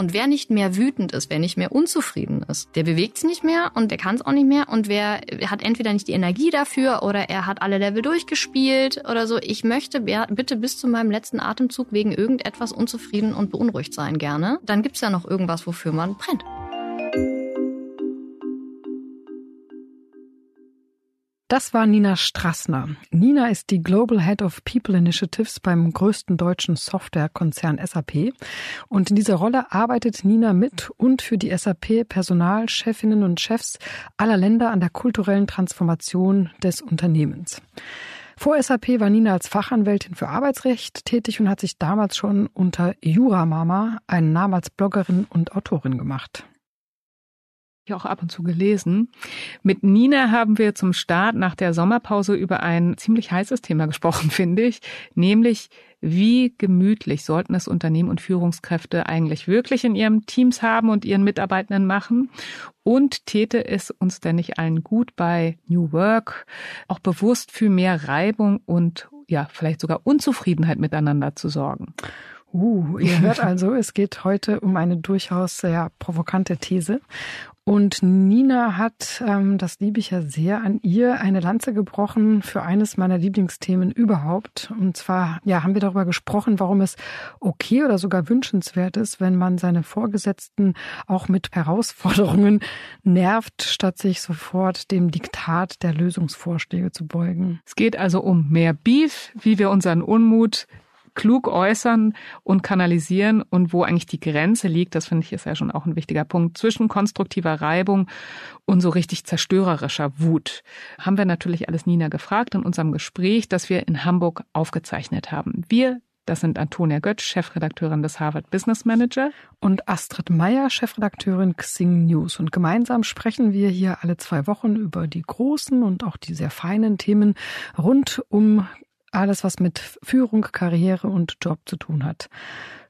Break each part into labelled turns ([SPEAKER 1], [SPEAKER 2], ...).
[SPEAKER 1] Und wer nicht mehr wütend ist, wer nicht mehr unzufrieden ist, der bewegt sich nicht mehr und der kann es auch nicht mehr. Und wer hat entweder nicht die Energie dafür oder er hat alle Level durchgespielt oder so. Ich möchte bitte bis zu meinem letzten Atemzug wegen irgendetwas unzufrieden und beunruhigt sein gerne. Dann gibt's ja noch irgendwas, wofür man brennt.
[SPEAKER 2] Das war Nina Strassner. Nina ist die Global Head of People Initiatives beim größten deutschen Softwarekonzern SAP. Und in dieser Rolle arbeitet Nina mit und für die SAP Personalchefinnen und Chefs aller Länder an der kulturellen Transformation des Unternehmens. Vor SAP war Nina als Fachanwältin für Arbeitsrecht tätig und hat sich damals schon unter Juramama einen Namen als Bloggerin und Autorin gemacht
[SPEAKER 3] auch ab und zu gelesen. Mit Nina haben wir zum Start nach der Sommerpause über ein ziemlich heißes Thema gesprochen, finde ich, nämlich wie gemütlich sollten es Unternehmen und Führungskräfte eigentlich wirklich in ihren Teams haben und ihren Mitarbeitenden machen? Und täte es uns denn nicht allen gut bei New Work, auch bewusst für mehr Reibung und ja, vielleicht sogar Unzufriedenheit miteinander zu sorgen?
[SPEAKER 2] Uh, ihr hört also, es geht heute um eine durchaus sehr provokante These. Und Nina hat, ähm, das liebe ich ja sehr, an ihr eine Lanze gebrochen für eines meiner Lieblingsthemen überhaupt. Und zwar, ja, haben wir darüber gesprochen, warum es okay oder sogar wünschenswert ist, wenn man seine Vorgesetzten auch mit Herausforderungen nervt, statt sich sofort dem Diktat der Lösungsvorschläge zu beugen.
[SPEAKER 3] Es geht also um mehr Beef, wie wir unseren Unmut klug äußern und kanalisieren und wo eigentlich die Grenze liegt, das finde ich ist ja schon auch ein wichtiger Punkt, zwischen konstruktiver Reibung und so richtig zerstörerischer Wut. Haben wir natürlich alles Nina gefragt in unserem Gespräch, das wir in Hamburg aufgezeichnet haben. Wir das sind Antonia Götz, Chefredakteurin des Harvard Business Manager.
[SPEAKER 2] Und Astrid Meyer, Chefredakteurin Xing News. Und gemeinsam sprechen wir hier alle zwei Wochen über die großen und auch die sehr feinen Themen rund um alles, was mit Führung, Karriere und Job zu tun hat.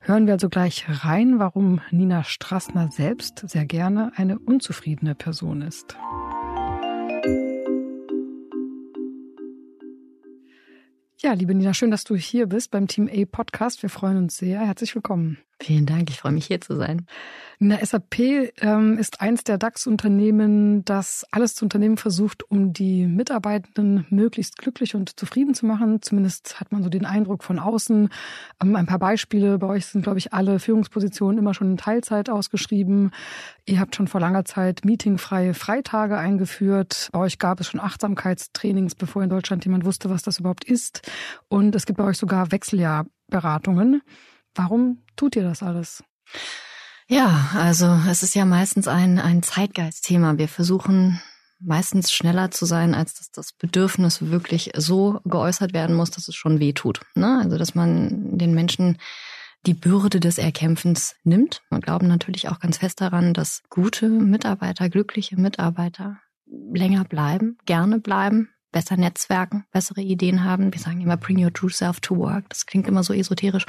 [SPEAKER 2] Hören wir also gleich rein, warum Nina Strassner selbst sehr gerne eine unzufriedene Person ist. Ja, liebe Nina, schön, dass du hier bist beim Team A Podcast. Wir freuen uns sehr. Herzlich willkommen.
[SPEAKER 1] Vielen Dank, ich freue mich hier zu sein.
[SPEAKER 2] Na, SAP ähm, ist eins der DAX-Unternehmen, das alles zu unternehmen versucht, um die Mitarbeitenden möglichst glücklich und zufrieden zu machen. Zumindest hat man so den Eindruck von außen. Ähm, ein paar Beispiele. Bei euch sind, glaube ich, alle Führungspositionen immer schon in Teilzeit ausgeschrieben. Ihr habt schon vor langer Zeit meetingfreie Freitage eingeführt. Bei euch gab es schon Achtsamkeitstrainings, bevor in Deutschland jemand wusste, was das überhaupt ist. Und es gibt bei euch sogar Wechseljahrberatungen. Warum tut ihr das alles?
[SPEAKER 1] Ja, also es ist ja meistens ein, ein Zeitgeistthema. Wir versuchen meistens schneller zu sein, als dass das Bedürfnis wirklich so geäußert werden muss, dass es schon weh tut. Ne? Also dass man den Menschen die Bürde des Erkämpfens nimmt. Wir glauben natürlich auch ganz fest daran, dass gute Mitarbeiter, glückliche Mitarbeiter länger bleiben, gerne bleiben, besser netzwerken, bessere Ideen haben. Wir sagen immer, bring your true self to work. Das klingt immer so esoterisch.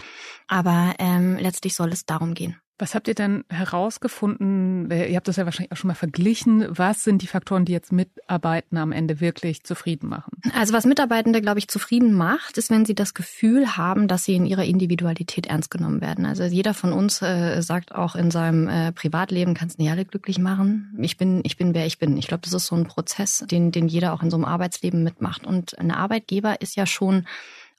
[SPEAKER 1] Aber ähm, letztlich soll es darum gehen.
[SPEAKER 3] Was habt ihr denn herausgefunden? Ihr habt das ja wahrscheinlich auch schon mal verglichen. Was sind die Faktoren, die jetzt Mitarbeitende am Ende wirklich zufrieden machen?
[SPEAKER 1] Also was Mitarbeitende, glaube ich, zufrieden macht, ist, wenn sie das Gefühl haben, dass sie in ihrer Individualität ernst genommen werden. Also jeder von uns äh, sagt auch in seinem äh, Privatleben, kannst nicht alle glücklich machen. Ich bin, ich bin, wer ich bin. Ich glaube, das ist so ein Prozess, den, den jeder auch in so einem Arbeitsleben mitmacht. Und ein Arbeitgeber ist ja schon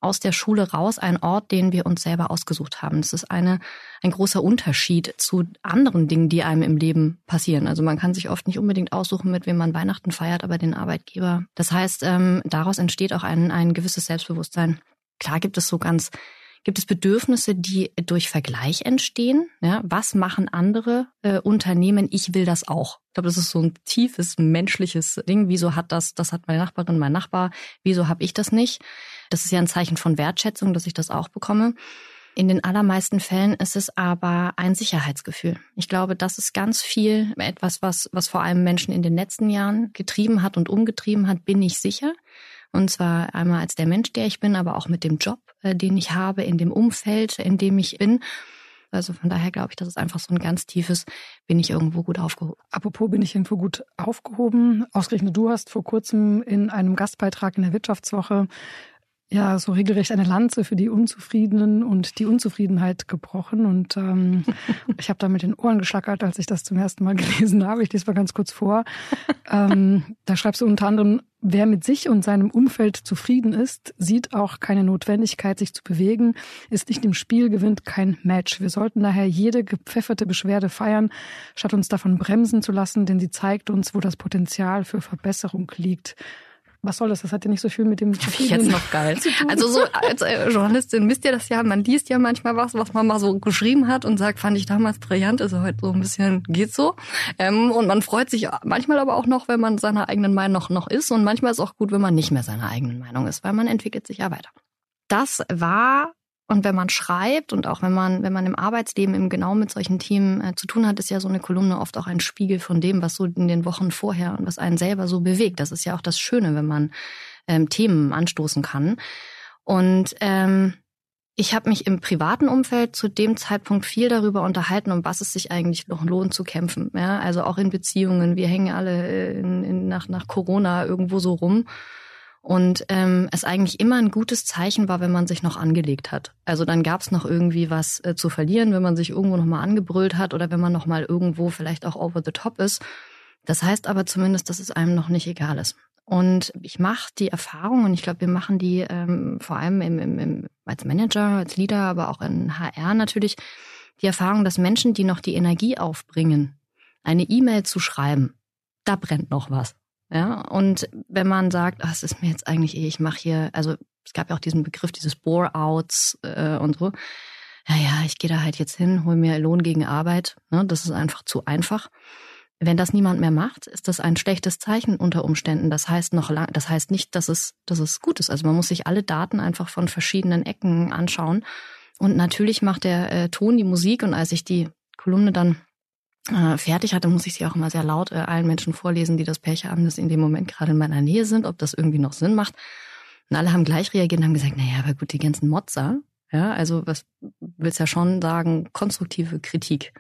[SPEAKER 1] aus der Schule raus ein Ort, den wir uns selber ausgesucht haben. Das ist eine, ein großer Unterschied zu anderen Dingen, die einem im Leben passieren. Also man kann sich oft nicht unbedingt aussuchen, mit wem man Weihnachten feiert, aber den Arbeitgeber. Das heißt, ähm, daraus entsteht auch ein, ein gewisses Selbstbewusstsein. Klar gibt es so ganz Gibt es Bedürfnisse, die durch Vergleich entstehen? Ja, was machen andere äh, Unternehmen? Ich will das auch. Ich glaube, das ist so ein tiefes menschliches Ding. Wieso hat das, das hat meine Nachbarin, mein Nachbar, wieso habe ich das nicht? Das ist ja ein Zeichen von Wertschätzung, dass ich das auch bekomme. In den allermeisten Fällen ist es aber ein Sicherheitsgefühl. Ich glaube, das ist ganz viel etwas, was, was vor allem Menschen in den letzten Jahren getrieben hat und umgetrieben hat. Bin ich sicher? Und zwar einmal als der Mensch, der ich bin, aber auch mit dem Job, äh, den ich habe, in dem Umfeld, in dem ich bin. Also von daher glaube ich, das ist einfach so ein ganz tiefes, bin ich irgendwo gut aufgehoben.
[SPEAKER 2] Apropos bin ich irgendwo gut aufgehoben. Ausgerechnet du hast vor kurzem in einem Gastbeitrag in der Wirtschaftswoche ja so regelrecht eine Lanze für die Unzufriedenen und die Unzufriedenheit gebrochen. Und ähm, ich habe da mit den Ohren geschlackert, als ich das zum ersten Mal gelesen habe. Ich lese mal ganz kurz vor. ähm, da schreibst du unter anderem, wer mit sich und seinem Umfeld zufrieden ist, sieht auch keine Notwendigkeit, sich zu bewegen, ist nicht im Spiel, gewinnt kein Match. Wir sollten daher jede gepfefferte Beschwerde feiern, statt uns davon bremsen zu lassen, denn sie zeigt uns, wo das Potenzial für Verbesserung liegt was soll das? Das hat ja nicht so viel mit dem
[SPEAKER 1] zu tun. jetzt noch geil. Also so als äh, Journalistin wisst ihr das ja, man liest ja manchmal was, was man mal so geschrieben hat und sagt, fand ich damals brillant, ist heute so ein bisschen, geht so. Ähm, und man freut sich manchmal aber auch noch, wenn man seiner eigenen Meinung noch, noch ist. Und manchmal ist es auch gut, wenn man nicht mehr seiner eigenen Meinung ist, weil man entwickelt sich ja weiter. Das war und wenn man schreibt und auch wenn man, wenn man im Arbeitsleben eben genau mit solchen Themen äh, zu tun hat, ist ja so eine Kolumne oft auch ein Spiegel von dem, was so in den Wochen vorher und was einen selber so bewegt. Das ist ja auch das Schöne, wenn man ähm, Themen anstoßen kann. Und ähm, ich habe mich im privaten Umfeld zu dem Zeitpunkt viel darüber unterhalten, um was es sich eigentlich noch lohnt zu kämpfen. Ja, also auch in Beziehungen. Wir hängen alle äh, in, in, nach, nach Corona irgendwo so rum. Und ähm, es eigentlich immer ein gutes Zeichen war, wenn man sich noch angelegt hat. Also dann gab es noch irgendwie was äh, zu verlieren, wenn man sich irgendwo nochmal angebrüllt hat oder wenn man nochmal irgendwo vielleicht auch over the top ist. Das heißt aber zumindest, dass es einem noch nicht egal ist. Und ich mache die Erfahrung, und ich glaube, wir machen die ähm, vor allem im, im, im, als Manager, als Leader, aber auch in HR natürlich, die Erfahrung, dass Menschen, die noch die Energie aufbringen, eine E-Mail zu schreiben, da brennt noch was. Ja, und wenn man sagt, ach, es ist mir jetzt eigentlich eh, ich mache hier, also es gab ja auch diesen Begriff dieses Bore-outs äh, und so. Ja, ja, ich gehe da halt jetzt hin, hol mir Lohn gegen Arbeit. Ne, das ist einfach zu einfach. Wenn das niemand mehr macht, ist das ein schlechtes Zeichen unter Umständen. Das heißt noch lang, das heißt nicht, dass es, dass es gut ist. Also man muss sich alle Daten einfach von verschiedenen Ecken anschauen. Und natürlich macht der äh, Ton die Musik. Und als ich die Kolumne dann äh, fertig hatte, muss ich sie auch immer sehr laut äh, allen Menschen vorlesen, die das Pech haben, dass sie in dem Moment gerade in meiner Nähe sind, ob das irgendwie noch Sinn macht. Und alle haben gleich reagiert und haben gesagt, naja, aber gut, die ganzen Motzer, ja, also was willst ja schon sagen, konstruktive Kritik.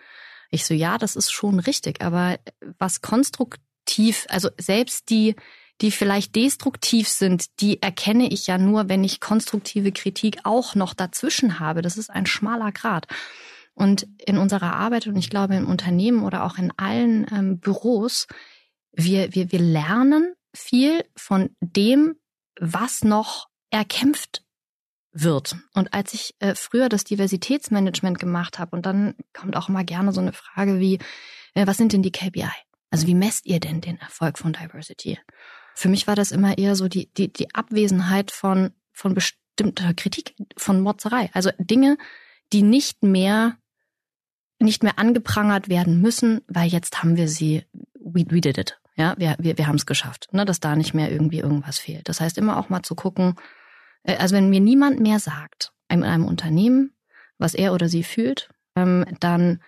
[SPEAKER 1] Ich so, ja, das ist schon richtig, aber was konstruktiv, also selbst die, die vielleicht destruktiv sind, die erkenne ich ja nur, wenn ich konstruktive Kritik auch noch dazwischen habe. Das ist ein schmaler Grad. Und in unserer Arbeit und ich glaube in Unternehmen oder auch in allen ähm, Büros, wir, wir, wir lernen viel von dem, was noch erkämpft wird. Und als ich äh, früher das Diversitätsmanagement gemacht habe, und dann kommt auch immer gerne so eine Frage wie, äh, was sind denn die KPI? Also wie messt ihr denn den Erfolg von Diversity? Für mich war das immer eher so die, die, die Abwesenheit von, von bestimmter Kritik, von Motzerei. Also Dinge, die nicht mehr nicht mehr angeprangert werden müssen, weil jetzt haben wir sie, we, we did it. Ja, wir, wir, wir haben es geschafft, ne, dass da nicht mehr irgendwie irgendwas fehlt. Das heißt, immer auch mal zu gucken, äh, also wenn mir niemand mehr sagt, in einem Unternehmen, was er oder sie fühlt, ähm, dann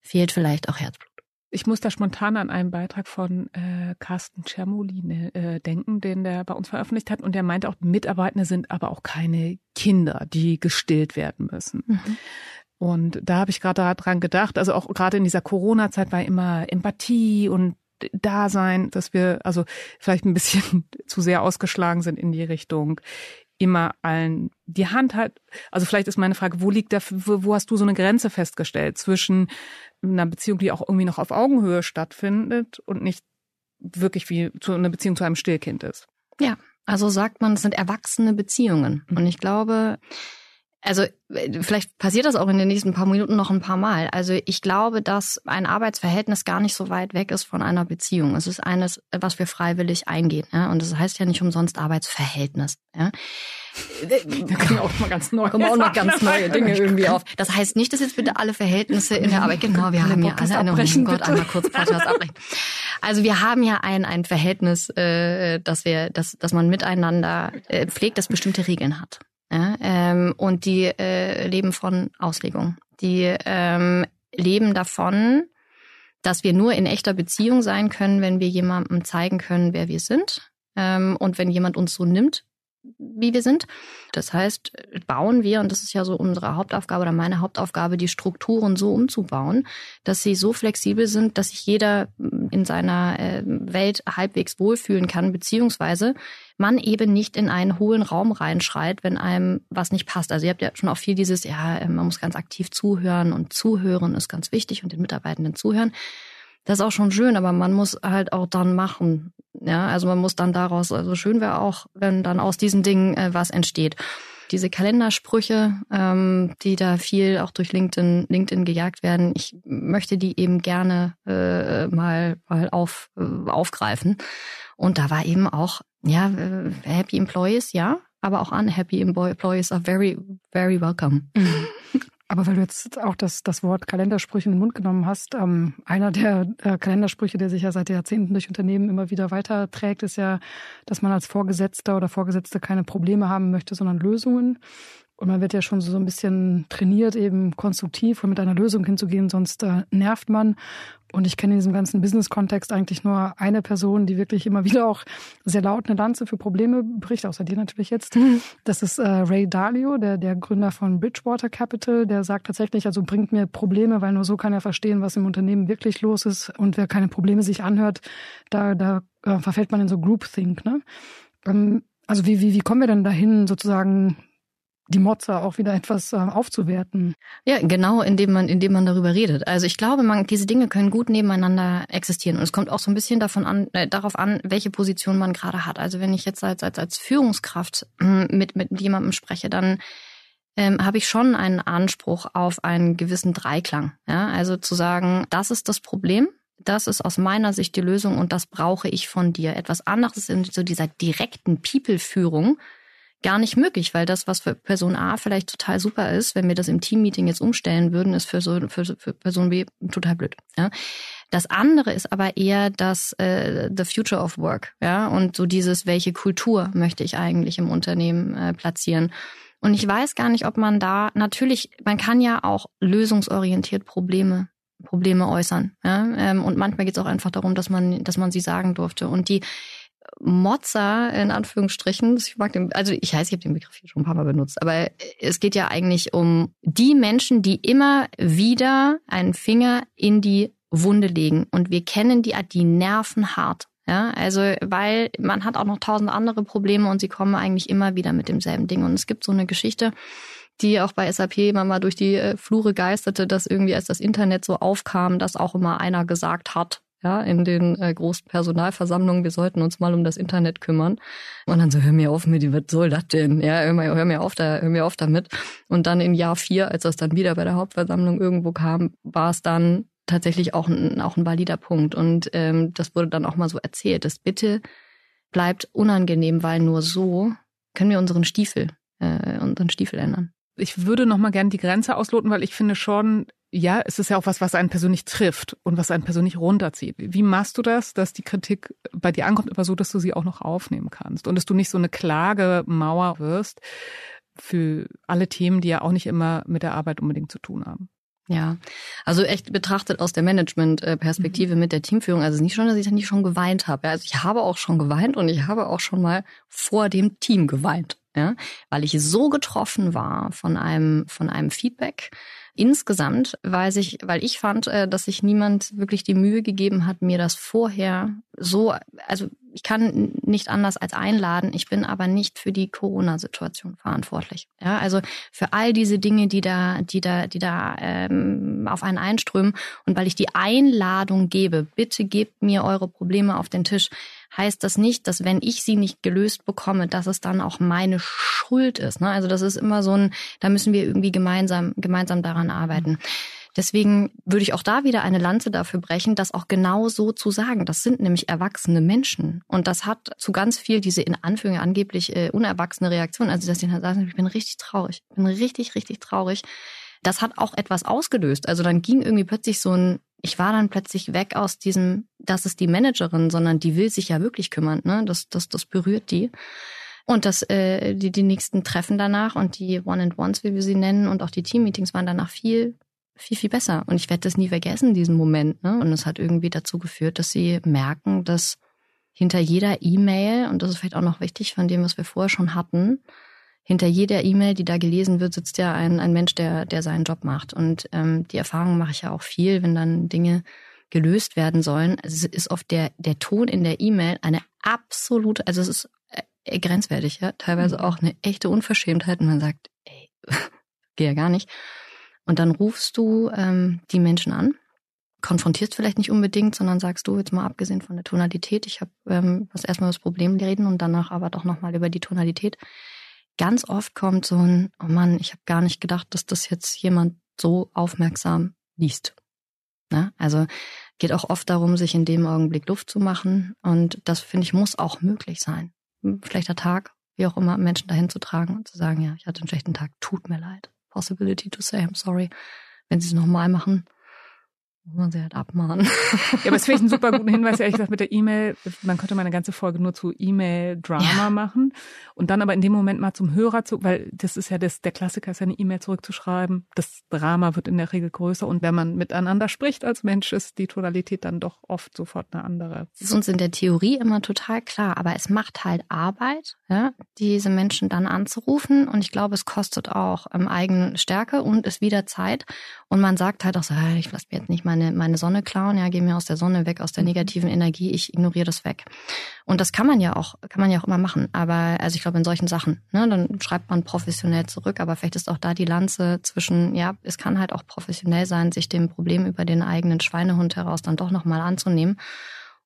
[SPEAKER 1] fehlt vielleicht auch Herzblut.
[SPEAKER 3] Ich muss da spontan an einen Beitrag von äh, Carsten Czermolin äh, denken, den der bei uns veröffentlicht hat. Und der meinte auch, Mitarbeitende sind aber auch keine Kinder, die gestillt werden müssen. Mhm. Und da habe ich gerade daran gedacht, also auch gerade in dieser Corona-Zeit war immer Empathie und Dasein, dass wir also vielleicht ein bisschen zu sehr ausgeschlagen sind in die Richtung, immer allen die Hand hat. Also vielleicht ist meine Frage, wo liegt da, wo hast du so eine Grenze festgestellt zwischen einer Beziehung, die auch irgendwie noch auf Augenhöhe stattfindet und nicht wirklich wie zu einer Beziehung zu einem Stillkind ist?
[SPEAKER 1] Ja, also sagt man, es sind erwachsene Beziehungen. Mhm. Und ich glaube, also vielleicht passiert das auch in den nächsten paar Minuten noch ein paar Mal. Also ich glaube, dass ein Arbeitsverhältnis gar nicht so weit weg ist von einer Beziehung. Es ist eines, was wir freiwillig eingehen. Ja? Und das heißt ja nicht umsonst Arbeitsverhältnis. Ja?
[SPEAKER 3] Da kommen auch mal ganz neue,
[SPEAKER 1] kommen auch noch ganz neue Dinge irgendwie auf. Das heißt nicht, dass jetzt bitte alle Verhältnisse in der Arbeit, genau, wir haben ja alle eine, oh Gott, einmal kurz Podcast abbrechen. Also wir haben ja ein, ein Verhältnis, äh, dass wir, dass, dass man miteinander äh, pflegt, das bestimmte Regeln hat. Ja, ähm, und die äh, leben von Auslegung. Die ähm, leben davon, dass wir nur in echter Beziehung sein können, wenn wir jemandem zeigen können, wer wir sind. Ähm, und wenn jemand uns so nimmt, wie wir sind. Das heißt, bauen wir, und das ist ja so unsere Hauptaufgabe oder meine Hauptaufgabe, die Strukturen so umzubauen, dass sie so flexibel sind, dass sich jeder in seiner äh, Welt halbwegs wohlfühlen kann, beziehungsweise man eben nicht in einen hohlen Raum reinschreit, wenn einem was nicht passt. Also ihr habt ja schon auch viel dieses, ja, äh, man muss ganz aktiv zuhören und zuhören ist ganz wichtig und den Mitarbeitenden zuhören. Das ist auch schon schön, aber man muss halt auch dann machen. Ja, also man muss dann daraus, also schön wäre auch, wenn dann aus diesen Dingen äh, was entsteht. Diese Kalendersprüche, ähm, die da viel auch durch LinkedIn, LinkedIn gejagt werden, ich möchte die eben gerne äh, mal, mal auf, äh, aufgreifen. Und da war eben auch, ja, äh, Happy Employees, ja, aber auch unhappy employees are very, very welcome.
[SPEAKER 2] Aber weil du jetzt auch das, das Wort Kalendersprüche in den Mund genommen hast, ähm, einer der äh, Kalendersprüche, der sich ja seit Jahrzehnten durch Unternehmen immer wieder weiterträgt, ist ja, dass man als Vorgesetzter oder Vorgesetzte keine Probleme haben möchte, sondern Lösungen. Und man wird ja schon so ein bisschen trainiert, eben konstruktiv und mit einer Lösung hinzugehen, sonst äh, nervt man. Und ich kenne in diesem ganzen Business-Kontext eigentlich nur eine Person, die wirklich immer wieder auch sehr laut eine Lanze für Probleme bricht, außer dir natürlich jetzt. Mhm. Das ist äh, Ray Dalio, der, der Gründer von Bridgewater Capital. Der sagt tatsächlich, also bringt mir Probleme, weil nur so kann er verstehen, was im Unternehmen wirklich los ist. Und wer keine Probleme sich anhört, da, da äh, verfällt man in so Groupthink. Ne? Ähm, also wie, wie, wie kommen wir denn dahin, sozusagen die Mozza auch wieder etwas äh, aufzuwerten.
[SPEAKER 1] Ja, genau, indem man, indem man darüber redet. Also ich glaube, man, diese Dinge können gut nebeneinander existieren. Und es kommt auch so ein bisschen davon an, äh, darauf an, welche Position man gerade hat. Also wenn ich jetzt als, als, als Führungskraft äh, mit, mit jemandem spreche, dann ähm, habe ich schon einen Anspruch auf einen gewissen Dreiklang. Ja? Also zu sagen, das ist das Problem, das ist aus meiner Sicht die Lösung und das brauche ich von dir. Etwas anderes in so dieser direkten People-Führung gar nicht möglich, weil das, was für Person A vielleicht total super ist, wenn wir das im Teammeeting jetzt umstellen würden, ist für, so, für, für Person B total blöd. Ja? Das andere ist aber eher das äh, the future of work, ja, und so dieses, welche Kultur möchte ich eigentlich im Unternehmen äh, platzieren. Und ich weiß gar nicht, ob man da natürlich, man kann ja auch lösungsorientiert Probleme Probleme äußern. Ja? Ähm, und manchmal geht es auch einfach darum, dass man, dass man sie sagen durfte. Und die Mozza in Anführungsstrichen, ich mag den, also ich weiß, ich habe den Begriff hier schon ein paar Mal benutzt, aber es geht ja eigentlich um die Menschen, die immer wieder einen Finger in die Wunde legen. Und wir kennen die, die nerven hart. Ja, also, weil man hat auch noch tausend andere Probleme und sie kommen eigentlich immer wieder mit demselben Ding. Und es gibt so eine Geschichte, die auch bei SAP immer mal durch die äh, Flure geisterte, dass irgendwie als das Internet so aufkam, dass auch immer einer gesagt hat, ja, in den äh, großen Personalversammlungen, wir sollten uns mal um das Internet kümmern. Und dann so, hör mir auf mit, was soll das denn? Ja, hör mir, hör mir auf da, hör mir auf damit. Und dann in Jahr vier, als das dann wieder bei der Hauptversammlung irgendwo kam, war es dann tatsächlich auch ein, auch ein valider Punkt. Und ähm, das wurde dann auch mal so erzählt, dass bitte bleibt unangenehm, weil nur so können wir unseren Stiefel, äh, unseren Stiefel ändern.
[SPEAKER 3] Ich würde noch mal gerne die Grenze ausloten, weil ich finde schon, ja, es ist ja auch was, was einen persönlich trifft und was einen persönlich runterzieht. Wie machst du das, dass die Kritik bei dir ankommt, aber so, dass du sie auch noch aufnehmen kannst und dass du nicht so eine Klagemauer wirst für alle Themen, die ja auch nicht immer mit der Arbeit unbedingt zu tun haben?
[SPEAKER 1] Ja, also echt betrachtet aus der Management-Perspektive mhm. mit der Teamführung. Also nicht schon, dass ich da nicht schon geweint habe. Also ich habe auch schon geweint und ich habe auch schon mal vor dem Team geweint, ja, weil ich so getroffen war von einem von einem Feedback Insgesamt weiß ich, weil ich fand, äh, dass sich niemand wirklich die Mühe gegeben hat, mir das vorher so, also ich kann nicht anders als einladen. Ich bin aber nicht für die Corona-Situation verantwortlich. Ja, also für all diese Dinge, die da, die da, die da ähm, auf einen einströmen. Und weil ich die Einladung gebe, bitte gebt mir eure Probleme auf den Tisch, heißt das nicht, dass wenn ich sie nicht gelöst bekomme, dass es dann auch meine Schuld ist. Ne? Also das ist immer so ein, da müssen wir irgendwie gemeinsam, gemeinsam daran arbeiten. Deswegen würde ich auch da wieder eine Lanze dafür brechen, das auch genau so zu sagen. Das sind nämlich erwachsene Menschen. Und das hat zu ganz viel diese in Anführung angeblich äh, unerwachsene Reaktion. Also, dass sie dann sagen, ich bin richtig traurig. Ich bin richtig, richtig traurig. Das hat auch etwas ausgelöst. Also dann ging irgendwie plötzlich so ein, ich war dann plötzlich weg aus diesem, das ist die Managerin, sondern die will sich ja wirklich kümmern. Ne? Das, das, das berührt die. Und das, äh, die, die nächsten Treffen danach und die One-and-Ones, wie wir sie nennen, und auch die Team-Meetings waren danach viel viel, viel besser. Und ich werde das nie vergessen, diesen Moment. Ne? Und es hat irgendwie dazu geführt, dass sie merken, dass hinter jeder E-Mail, und das ist vielleicht auch noch wichtig von dem, was wir vorher schon hatten, hinter jeder E-Mail, die da gelesen wird, sitzt ja ein, ein Mensch, der, der seinen Job macht. Und ähm, die Erfahrung mache ich ja auch viel, wenn dann Dinge gelöst werden sollen. Also es ist oft der, der Ton in der E-Mail eine absolute, also es ist äh, grenzwertig, ja, teilweise mhm. auch eine echte Unverschämtheit und man sagt, ey, geh ja gar nicht. Und dann rufst du ähm, die Menschen an, konfrontierst vielleicht nicht unbedingt, sondern sagst du jetzt mal abgesehen von der Tonalität, ich habe ähm, was erstmal über das Problem reden und danach aber doch nochmal über die Tonalität. Ganz oft kommt so ein, oh Mann, ich habe gar nicht gedacht, dass das jetzt jemand so aufmerksam liest. Ne? Also geht auch oft darum, sich in dem Augenblick Luft zu machen. Und das, finde ich, muss auch möglich sein. Ein schlechter Tag, wie auch immer, Menschen dahin zu tragen und zu sagen, ja, ich hatte einen schlechten Tag, tut mir leid. Possibility to say I'm sorry. Wenn sie es nochmal machen, muss man sie halt abmahnen.
[SPEAKER 3] Ja, aber es finde ich einen super guten Hinweis, ehrlich gesagt, mit der E-Mail. Man könnte mal eine ganze Folge nur zu E-Mail-Drama ja. machen und dann aber in dem Moment mal zum Hörer zu, weil das ist ja das, der Klassiker ist ja eine E-Mail zurückzuschreiben. Das Drama wird in der Regel größer und wenn man miteinander spricht als Mensch, ist die Tonalität dann doch oft sofort eine andere.
[SPEAKER 1] Das ist uns in der Theorie immer total klar, aber es macht halt Arbeit, ja, diese Menschen dann anzurufen und ich glaube, es kostet auch ähm, eigene Stärke und ist wieder Zeit und man sagt halt auch so, ich lasse mir jetzt nicht meine, meine Sonne klauen, ja, geh mir aus der Sonne weg, aus der mhm. negativen Energie, ich ignoriere das weg. Und das kann man ja auch, kann man ja auch immer machen. Aber also ich glaube in solchen Sachen, ne, dann schreibt man professionell zurück, aber vielleicht ist auch da die Lanze zwischen, ja, es kann halt auch professionell sein, sich dem Problem über den eigenen Schweinehund heraus dann doch nochmal anzunehmen.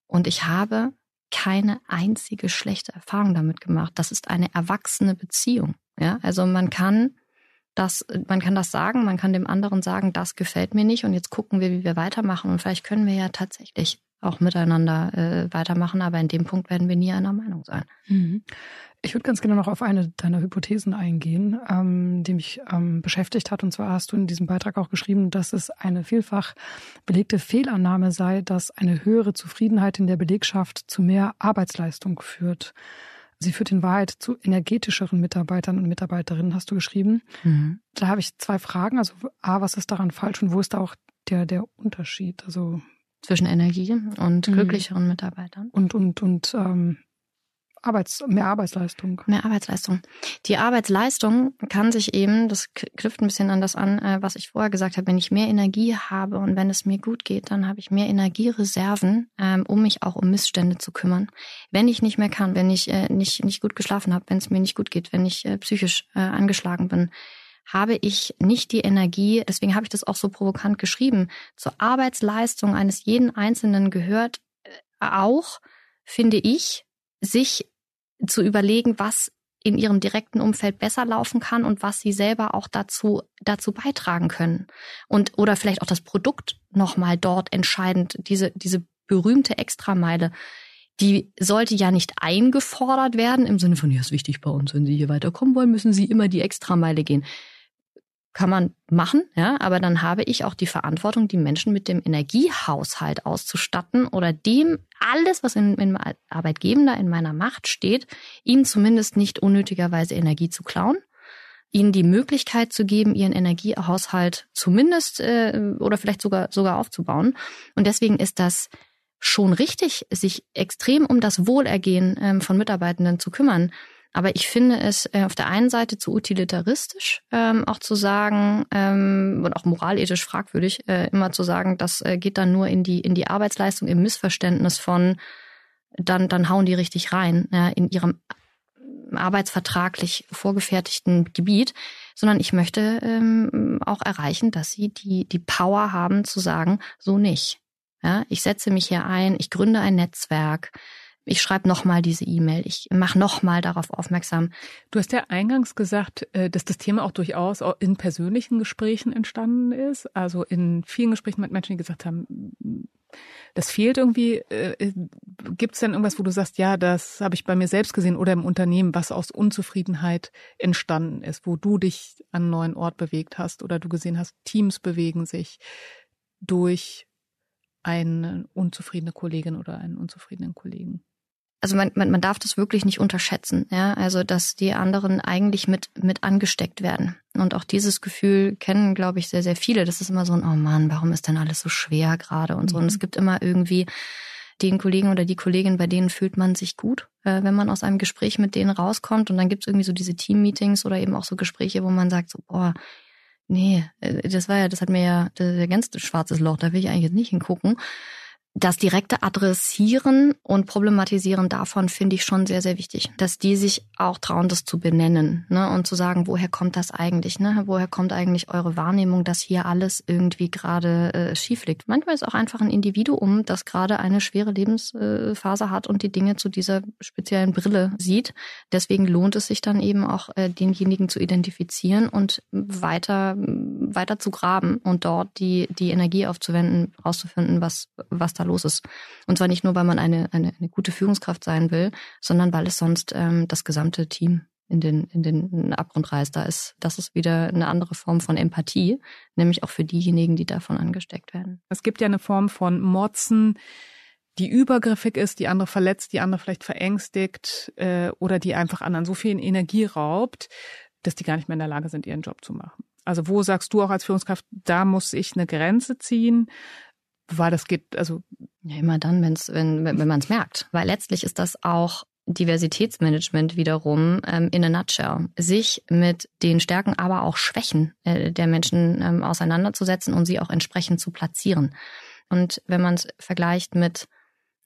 [SPEAKER 1] Und ich habe keine einzige schlechte Erfahrung damit gemacht. Das ist eine erwachsene Beziehung. Ja, also man kann das, man kann das sagen, man kann dem anderen sagen, das gefällt mir nicht und jetzt gucken wir, wie wir weitermachen und vielleicht können wir ja tatsächlich auch miteinander äh, weitermachen, aber in dem Punkt werden wir nie einer Meinung sein.
[SPEAKER 2] Mhm. Ich würde ganz gerne noch auf eine deiner Hypothesen eingehen, ähm, die mich ähm, beschäftigt hat. Und zwar hast du in diesem Beitrag auch geschrieben, dass es eine vielfach belegte Fehlannahme sei, dass eine höhere Zufriedenheit in der Belegschaft zu mehr Arbeitsleistung führt. Sie führt in Wahrheit zu energetischeren Mitarbeitern und Mitarbeiterinnen, hast du geschrieben. Mhm. Da habe ich zwei Fragen. Also A, was ist daran falsch und wo ist da auch der, der Unterschied? Also
[SPEAKER 1] zwischen Energie und mhm. glücklicheren Mitarbeitern.
[SPEAKER 2] Und, und, und ähm, Arbeits, mehr Arbeitsleistung.
[SPEAKER 1] Mehr Arbeitsleistung. Die Arbeitsleistung kann sich eben, das knüpft ein bisschen an das an, äh, was ich vorher gesagt habe, wenn ich mehr Energie habe und wenn es mir gut geht, dann habe ich mehr Energiereserven, ähm, um mich auch um Missstände zu kümmern. Wenn ich nicht mehr kann, wenn ich äh, nicht, nicht gut geschlafen habe, wenn es mir nicht gut geht, wenn ich äh, psychisch angeschlagen bin, habe ich nicht die Energie, deswegen habe ich das auch so provokant geschrieben, zur Arbeitsleistung eines jeden Einzelnen gehört auch, finde ich, sich zu überlegen, was in ihrem direkten Umfeld besser laufen kann und was sie selber auch dazu dazu beitragen können. Und oder vielleicht auch das Produkt nochmal dort entscheidend diese diese berühmte Extrameile die sollte ja nicht eingefordert werden im Sinne von ja ist wichtig bei uns wenn Sie hier weiterkommen wollen müssen Sie immer die Extrameile gehen kann man machen, ja, aber dann habe ich auch die Verantwortung, die Menschen mit dem Energiehaushalt auszustatten oder dem alles, was in, in Arbeitgebender in meiner Macht steht, ihnen zumindest nicht unnötigerweise Energie zu klauen, ihnen die Möglichkeit zu geben, ihren Energiehaushalt zumindest äh, oder vielleicht sogar sogar aufzubauen. Und deswegen ist das schon richtig, sich extrem um das Wohlergehen ähm, von Mitarbeitenden zu kümmern. Aber ich finde es äh, auf der einen Seite zu utilitaristisch, ähm, auch zu sagen, ähm, und auch moralethisch fragwürdig, äh, immer zu sagen, das äh, geht dann nur in die, in die Arbeitsleistung im Missverständnis von, dann, dann hauen die richtig rein äh, in ihrem arbeitsvertraglich vorgefertigten Gebiet, sondern ich möchte ähm, auch erreichen, dass sie die, die Power haben zu sagen, so nicht. Ja, ich setze mich hier ein, ich gründe ein Netzwerk, ich schreibe nochmal diese E-Mail, ich mache nochmal darauf aufmerksam.
[SPEAKER 3] Du hast ja eingangs gesagt, äh, dass das Thema auch durchaus in persönlichen Gesprächen entstanden ist. Also in vielen Gesprächen mit Menschen, die gesagt haben, das fehlt irgendwie. Äh, Gibt es denn irgendwas, wo du sagst, ja, das habe ich bei mir selbst gesehen oder im Unternehmen, was aus Unzufriedenheit entstanden ist, wo du dich an einen neuen Ort bewegt hast oder du gesehen hast, Teams bewegen sich durch eine unzufriedene Kollegin oder einen unzufriedenen Kollegen?
[SPEAKER 1] Also man, man, man darf das wirklich nicht unterschätzen, ja, also dass die anderen eigentlich mit mit angesteckt werden und auch dieses Gefühl kennen, glaube ich, sehr sehr viele. Das ist immer so ein oh Mann, warum ist denn alles so schwer gerade und so. Und es mhm. gibt immer irgendwie den Kollegen oder die Kollegin, bei denen fühlt man sich gut, äh, wenn man aus einem Gespräch mit denen rauskommt. Und dann gibt's irgendwie so diese Team-Meetings oder eben auch so Gespräche, wo man sagt, so, boah, nee, äh, das war ja, das hat mir ja der ganz schwarzes Loch, da will ich eigentlich jetzt nicht hingucken das direkte Adressieren und Problematisieren davon finde ich schon sehr, sehr wichtig. Dass die sich auch trauen, das zu benennen ne? und zu sagen, woher kommt das eigentlich? Ne? Woher kommt eigentlich eure Wahrnehmung, dass hier alles irgendwie gerade äh, schief liegt? Manchmal ist auch einfach ein Individuum, das gerade eine schwere Lebensphase hat und die Dinge zu dieser speziellen Brille sieht. Deswegen lohnt es sich dann eben auch, äh, denjenigen zu identifizieren und weiter, weiter zu graben und dort die, die Energie aufzuwenden, rauszufinden, was, was da los ist. Und zwar nicht nur, weil man eine, eine, eine gute Führungskraft sein will, sondern weil es sonst ähm, das gesamte Team in den, in den Abgrund reißt. Da ist, das ist wieder eine andere Form von Empathie, nämlich auch für diejenigen, die davon angesteckt werden.
[SPEAKER 3] Es gibt ja eine Form von Motzen, die übergriffig ist, die andere verletzt, die andere vielleicht verängstigt äh, oder die einfach anderen so viel Energie raubt, dass die gar nicht mehr in der Lage sind, ihren Job zu machen. Also wo sagst du auch als Führungskraft, da muss ich eine Grenze ziehen? Weil das geht, also.
[SPEAKER 1] Ja, immer dann, wenn's, wenn, wenn man es merkt. Weil letztlich ist das auch Diversitätsmanagement wiederum ähm, in a nutshell. Sich mit den Stärken, aber auch Schwächen äh, der Menschen ähm, auseinanderzusetzen und sie auch entsprechend zu platzieren. Und wenn man es vergleicht mit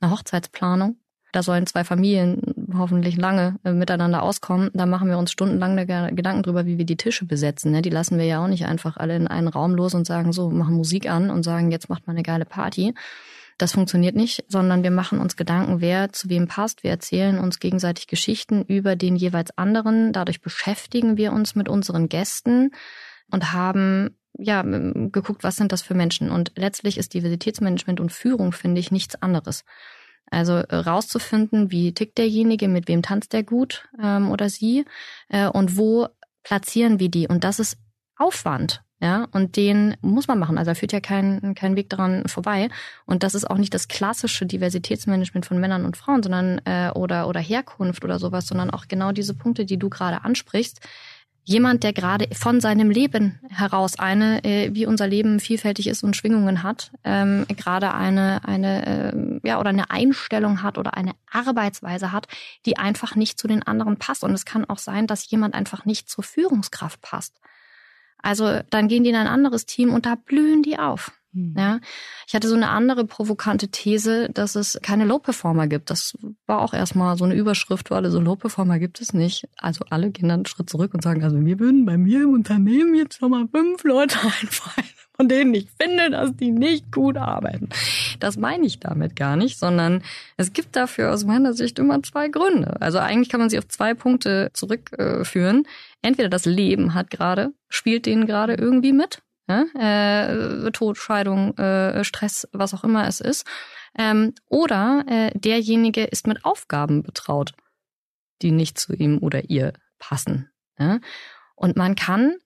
[SPEAKER 1] einer Hochzeitsplanung, da sollen zwei Familien hoffentlich lange äh, miteinander auskommen. Da machen wir uns stundenlang Gedanken drüber, wie wir die Tische besetzen. Ne? Die lassen wir ja auch nicht einfach alle in einen Raum los und sagen, so, machen Musik an und sagen, jetzt macht mal eine geile Party. Das funktioniert nicht, sondern wir machen uns Gedanken, wer zu wem passt. Wir erzählen uns gegenseitig Geschichten über den jeweils anderen. Dadurch beschäftigen wir uns mit unseren Gästen und haben ja geguckt, was sind das für Menschen. Und letztlich ist Diversitätsmanagement und Führung, finde ich, nichts anderes. Also äh, rauszufinden, wie tickt derjenige, mit wem tanzt der gut ähm, oder sie äh, und wo platzieren wir die. Und das ist Aufwand. Ja, und den muss man machen. Also da führt ja kein, kein Weg daran vorbei. Und das ist auch nicht das klassische Diversitätsmanagement von Männern und Frauen, sondern äh, oder, oder Herkunft oder sowas, sondern auch genau diese Punkte, die du gerade ansprichst, jemand, der gerade von seinem Leben heraus eine, äh, wie unser Leben vielfältig ist und Schwingungen hat, ähm, gerade eine, eine, äh, ja, oder eine Einstellung hat oder eine Arbeitsweise hat, die einfach nicht zu den anderen passt. Und es kann auch sein, dass jemand einfach nicht zur Führungskraft passt. Also dann gehen die in ein anderes Team und da blühen die auf. Hm. Ja, ich hatte so eine andere provokante These, dass es keine Low-Performer gibt. Das war auch erstmal so eine Überschrift, weil alle so Low-Performer gibt es nicht. Also alle gehen dann einen Schritt zurück und sagen, also wir würden bei mir im Unternehmen jetzt schon mal fünf Leute einfallen, von denen ich finde, dass die nicht gut arbeiten. Das meine ich damit gar nicht, sondern es gibt dafür aus meiner Sicht immer zwei Gründe. Also eigentlich kann man sie auf zwei Punkte zurückführen. Entweder das Leben hat gerade, spielt denen gerade irgendwie mit? Äh, Tod, Scheidung, äh, Stress, was auch immer es ist. Ähm, oder äh, derjenige ist mit Aufgaben betraut, die nicht zu ihm oder ihr passen. Ja? Und man kann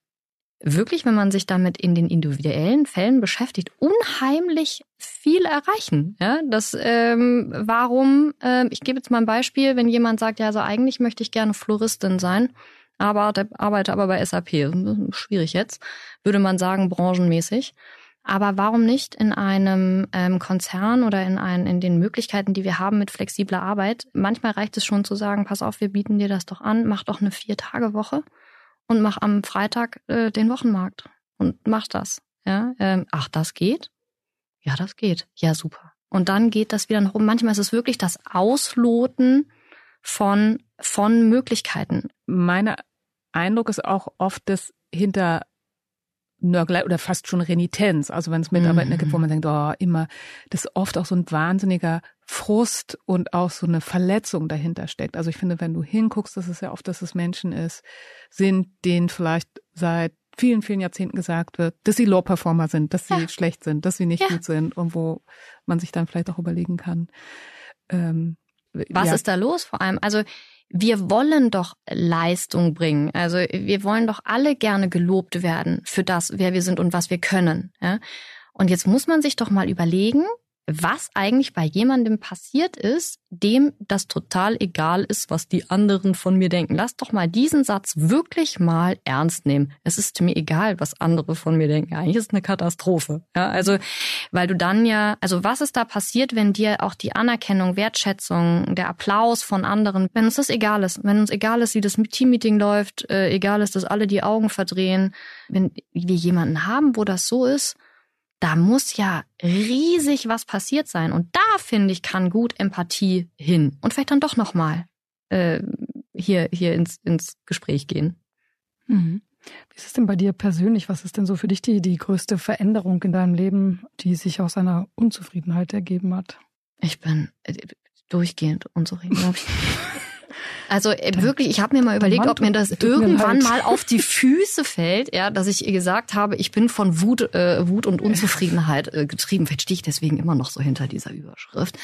[SPEAKER 1] wirklich, wenn man sich damit in den individuellen Fällen beschäftigt, unheimlich viel erreichen. Ja, das ähm, warum? Äh, ich gebe jetzt mal ein Beispiel, wenn jemand sagt, ja, also eigentlich möchte ich gerne Floristin sein, aber arbeite aber bei SAP. Schwierig jetzt, würde man sagen, branchenmäßig. Aber warum nicht in einem ähm, Konzern oder in, ein, in den Möglichkeiten, die wir haben mit flexibler Arbeit? Manchmal reicht es schon zu sagen, pass auf, wir bieten dir das doch an, mach doch eine Vier-Tage-Woche und mach am Freitag äh, den Wochenmarkt und mach das. Ja, ähm, ach, das geht? Ja, das geht. Ja, super. Und dann geht das wieder nach oben. Manchmal ist es wirklich das Ausloten von, von Möglichkeiten.
[SPEAKER 3] Mein Eindruck ist auch oft, dass hinter Nörgelei oder fast schon Renitenz, also wenn es Mitarbeiter mhm. gibt, wo man denkt, oh, immer, dass oft auch so ein wahnsinniger Frust und auch so eine Verletzung dahinter steckt. Also ich finde, wenn du hinguckst, dass es ja oft, dass es Menschen ist, sind, denen vielleicht seit vielen, vielen Jahrzehnten gesagt wird, dass sie Low-Performer sind, dass sie ja. schlecht sind, dass sie nicht ja. gut sind und wo man sich dann vielleicht auch überlegen kann, ähm,
[SPEAKER 1] was ja. ist da los vor allem? Also wir wollen doch Leistung bringen. Also wir wollen doch alle gerne gelobt werden für das, wer wir sind und was wir können. Ja? Und jetzt muss man sich doch mal überlegen, was eigentlich bei jemandem passiert ist, dem das total egal ist, was die anderen von mir denken. Lass doch mal diesen Satz wirklich mal ernst nehmen. Es ist mir egal, was andere von mir denken. Eigentlich ist es eine Katastrophe. Ja, also, weil du dann ja, also was ist da passiert, wenn dir auch die Anerkennung, Wertschätzung, der Applaus von anderen, wenn uns das egal ist, wenn uns egal ist, wie das Teammeeting läuft, äh, egal ist, dass alle die Augen verdrehen, wenn wir jemanden haben, wo das so ist, da muss ja riesig was passiert sein. Und da, finde ich, kann gut Empathie hin. Und vielleicht dann doch nochmal äh, hier, hier ins, ins Gespräch gehen.
[SPEAKER 2] Mhm. Wie ist es denn bei dir persönlich? Was ist denn so für dich die, die größte Veränderung in deinem Leben, die sich aus einer Unzufriedenheit ergeben hat?
[SPEAKER 1] Ich bin äh, durchgehend unzufrieden, glaube ich. Also äh, wirklich, ich habe mir mal überlegt, ob mir das irgendwann mal auf die Füße fällt, ja, dass ich ihr gesagt habe, ich bin von Wut, äh, Wut und Unzufriedenheit äh, getrieben. Vielleicht stehe ich deswegen immer noch so hinter dieser Überschrift.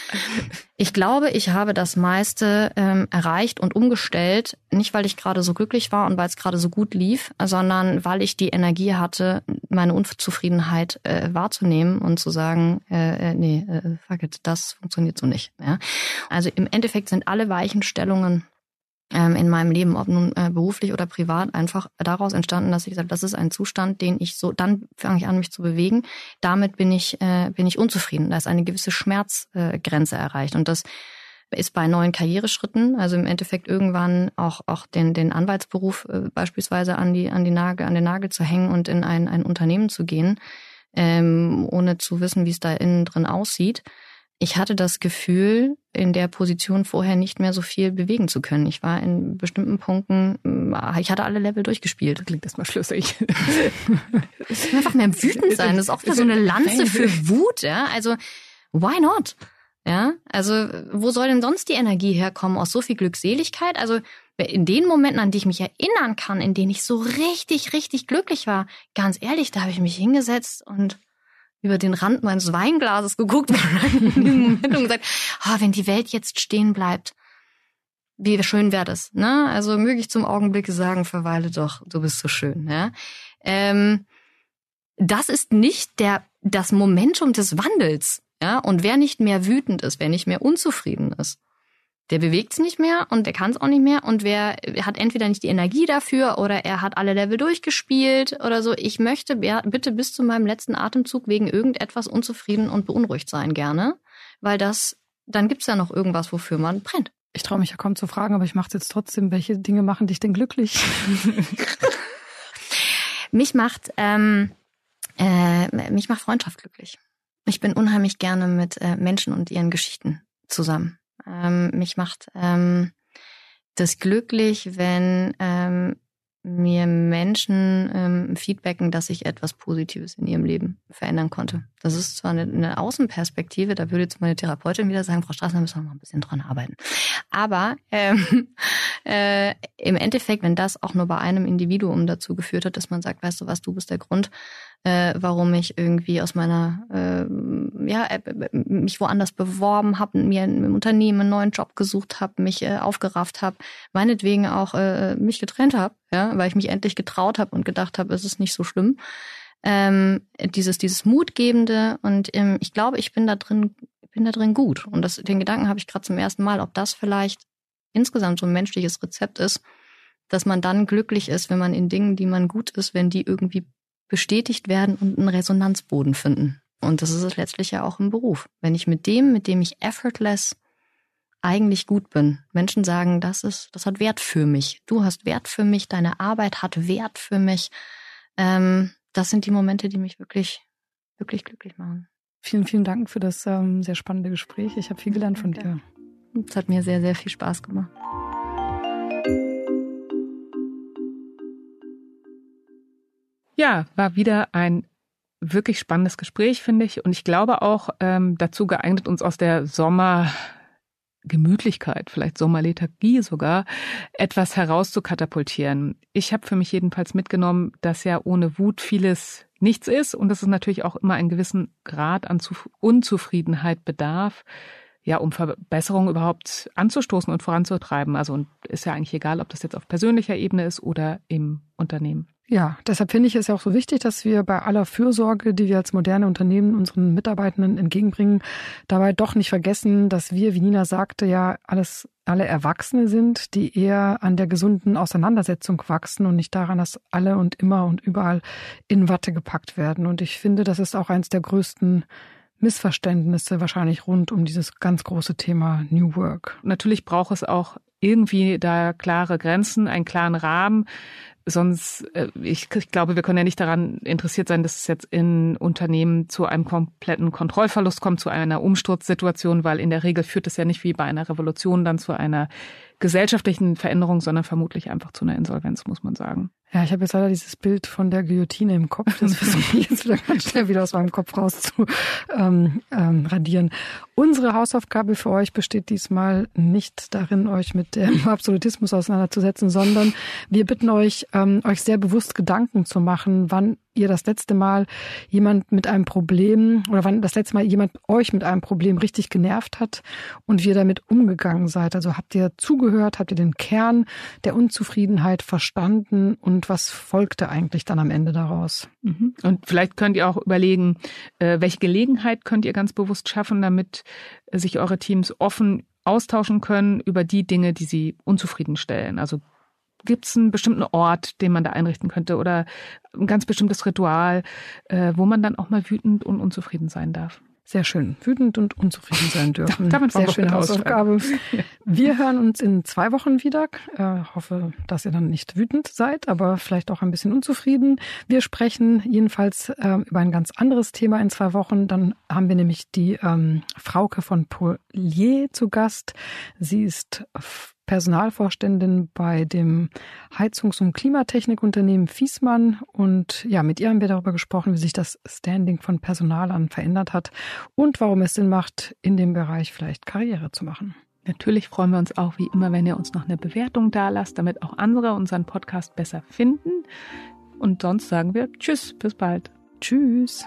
[SPEAKER 1] Ich glaube, ich habe das meiste ähm, erreicht und umgestellt, nicht weil ich gerade so glücklich war und weil es gerade so gut lief, sondern weil ich die Energie hatte, meine Unzufriedenheit äh, wahrzunehmen und zu sagen, äh, äh, nee, äh, fuck it, das funktioniert so nicht. Ja? Also im Endeffekt sind alle Weichenstellungen in meinem Leben, ob nun äh, beruflich oder privat, einfach daraus entstanden, dass ich gesagt habe, das ist ein Zustand, den ich so, dann fange ich an, mich zu bewegen. Damit bin ich, äh, bin ich unzufrieden. Da ist eine gewisse Schmerzgrenze äh, erreicht. Und das ist bei neuen Karriereschritten, also im Endeffekt irgendwann auch, auch den, den Anwaltsberuf beispielsweise an die, an die Nagel, an den Nagel zu hängen und in ein, ein Unternehmen zu gehen, ähm, ohne zu wissen, wie es da innen drin aussieht ich hatte das Gefühl, in der Position vorher nicht mehr so viel bewegen zu können. Ich war in bestimmten Punkten, mm, ich hatte alle Level durchgespielt.
[SPEAKER 3] Das klingt erstmal schlüssig.
[SPEAKER 1] einfach mehr wütend sein. Das ist auch wieder so eine Lanze für Wut, ja. Also, why not? Ja, also wo soll denn sonst die Energie herkommen aus so viel Glückseligkeit? Also in den Momenten, an die ich mich erinnern kann, in denen ich so richtig, richtig glücklich war, ganz ehrlich, da habe ich mich hingesetzt und über den Rand meines Weinglases geguckt in diesem Moment und gesagt, oh, wenn die Welt jetzt stehen bleibt, wie schön wäre das, ne? Also möge ich zum Augenblick sagen, verweile doch, du bist so schön, ja? Ähm, das ist nicht der, das Momentum des Wandels, ja? Und wer nicht mehr wütend ist, wer nicht mehr unzufrieden ist, der bewegt es nicht mehr und der kann es auch nicht mehr und wer hat entweder nicht die Energie dafür oder er hat alle Level durchgespielt oder so. Ich möchte bitte bis zu meinem letzten Atemzug wegen irgendetwas unzufrieden und beunruhigt sein gerne, weil das, dann gibt's ja noch irgendwas, wofür man brennt.
[SPEAKER 2] Ich traue mich ja kaum zu fragen, aber ich mache jetzt trotzdem. Welche Dinge machen dich denn glücklich?
[SPEAKER 1] mich macht ähm, äh, mich macht Freundschaft glücklich. Ich bin unheimlich gerne mit äh, Menschen und ihren Geschichten zusammen. Ähm, mich macht ähm, das glücklich, wenn ähm, mir Menschen ähm, feedbacken, dass ich etwas Positives in ihrem Leben verändern konnte. Das ist zwar eine, eine Außenperspektive, da würde jetzt meine Therapeutin wieder sagen, Frau Straßner, müssen wir mal ein bisschen dran arbeiten. Aber ähm, äh, im Endeffekt, wenn das auch nur bei einem Individuum dazu geführt hat, dass man sagt, weißt du was, du bist der Grund, äh, warum ich irgendwie aus meiner, äh, ja, äh, mich woanders beworben habe, mir im Unternehmen einen neuen Job gesucht habe, mich äh, aufgerafft habe, meinetwegen auch äh, mich getrennt habe, ja, weil ich mich endlich getraut habe und gedacht habe, es ist nicht so schlimm. Ähm, dieses, dieses Mutgebende und ähm, ich glaube, ich bin da drin, bin da drin gut. Und das, den Gedanken habe ich gerade zum ersten Mal, ob das vielleicht insgesamt so ein menschliches Rezept ist, dass man dann glücklich ist, wenn man in Dingen, die man gut ist, wenn die irgendwie bestätigt werden und einen Resonanzboden finden. Und das ist es letztlich ja auch im Beruf. Wenn ich mit dem, mit dem ich effortless eigentlich gut bin, Menschen sagen, das ist, das hat Wert für mich. Du hast Wert für mich, deine Arbeit hat Wert für mich. Ähm, das sind die Momente, die mich wirklich, wirklich glücklich machen.
[SPEAKER 2] Vielen, vielen Dank für das ähm, sehr spannende Gespräch. Ich habe viel gelernt von dir.
[SPEAKER 1] Es hat mir sehr, sehr viel Spaß gemacht.
[SPEAKER 3] Ja, war wieder ein wirklich spannendes Gespräch, finde ich. Und ich glaube auch ähm, dazu geeignet, uns aus der Sommergemütlichkeit, vielleicht Sommerlethargie sogar, etwas herauszukatapultieren. Ich habe für mich jedenfalls mitgenommen, dass ja ohne Wut vieles nichts ist und dass es natürlich auch immer einen gewissen Grad an Unzufriedenheit bedarf, ja, um Verbesserungen überhaupt anzustoßen und voranzutreiben. Also und ist ja eigentlich egal, ob das jetzt auf persönlicher Ebene ist oder im Unternehmen.
[SPEAKER 2] Ja, deshalb finde ich es ja auch so wichtig, dass wir bei aller Fürsorge, die wir als moderne Unternehmen unseren Mitarbeitenden entgegenbringen, dabei doch nicht vergessen, dass wir, wie Nina sagte, ja alles alle Erwachsene sind, die eher an der gesunden Auseinandersetzung wachsen und nicht daran, dass alle und immer und überall in Watte gepackt werden. Und ich finde, das ist auch eines der größten Missverständnisse wahrscheinlich rund um dieses ganz große Thema New Work.
[SPEAKER 3] Natürlich braucht es auch irgendwie da klare Grenzen, einen klaren Rahmen. Sonst, äh, ich, ich glaube, wir können ja nicht daran interessiert sein, dass es jetzt in Unternehmen zu einem kompletten Kontrollverlust kommt, zu einer Umsturzsituation, weil in der Regel führt es ja nicht wie bei einer Revolution dann zu einer gesellschaftlichen Veränderung, sondern vermutlich einfach zu einer Insolvenz, muss man sagen.
[SPEAKER 2] Ja, ich habe jetzt leider dieses Bild von der Guillotine im Kopf. Das versuche ich jetzt wieder ganz schnell wieder aus meinem Kopf raus zu ähm, ähm, radieren. Unsere Hausaufgabe für euch besteht diesmal nicht darin, euch mit dem Absolutismus auseinanderzusetzen, sondern wir bitten euch, ähm, euch sehr bewusst Gedanken zu machen, wann ihr das letzte Mal jemand mit einem Problem oder wann das letzte Mal jemand euch mit einem Problem richtig genervt hat und wie ihr damit umgegangen seid. Also habt ihr zugehört, habt ihr den Kern der Unzufriedenheit verstanden und was folgte eigentlich dann am Ende daraus?
[SPEAKER 3] Mhm. Und vielleicht könnt ihr auch überlegen, äh, welche Gelegenheit könnt ihr ganz bewusst schaffen, damit sich eure Teams offen austauschen können über die Dinge, die sie unzufriedenstellen. Also Gibt es einen bestimmten Ort, den man da einrichten könnte oder ein ganz bestimmtes Ritual, äh, wo man dann auch mal wütend und unzufrieden sein darf?
[SPEAKER 2] Sehr schön. Wütend und unzufrieden sein dürfen. Damit Sehr schöne Hausaufgabe. Wir hören uns in zwei Wochen wieder. Äh, hoffe, dass ihr dann nicht wütend seid, aber vielleicht auch ein bisschen unzufrieden. Wir sprechen jedenfalls äh, über ein ganz anderes Thema in zwei Wochen. Dann haben wir nämlich die ähm, Frauke von Polier zu Gast. Sie ist Personalvorständin bei dem Heizungs- und Klimatechnikunternehmen Fiesmann. Und ja, mit ihr haben wir darüber gesprochen, wie sich das Standing von Personalern verändert hat und warum es Sinn macht, in dem Bereich vielleicht Karriere zu machen.
[SPEAKER 3] Natürlich freuen wir uns auch wie immer, wenn ihr uns noch eine Bewertung da lasst, damit auch andere unseren Podcast besser finden. Und sonst sagen wir Tschüss, bis bald.
[SPEAKER 2] Tschüss.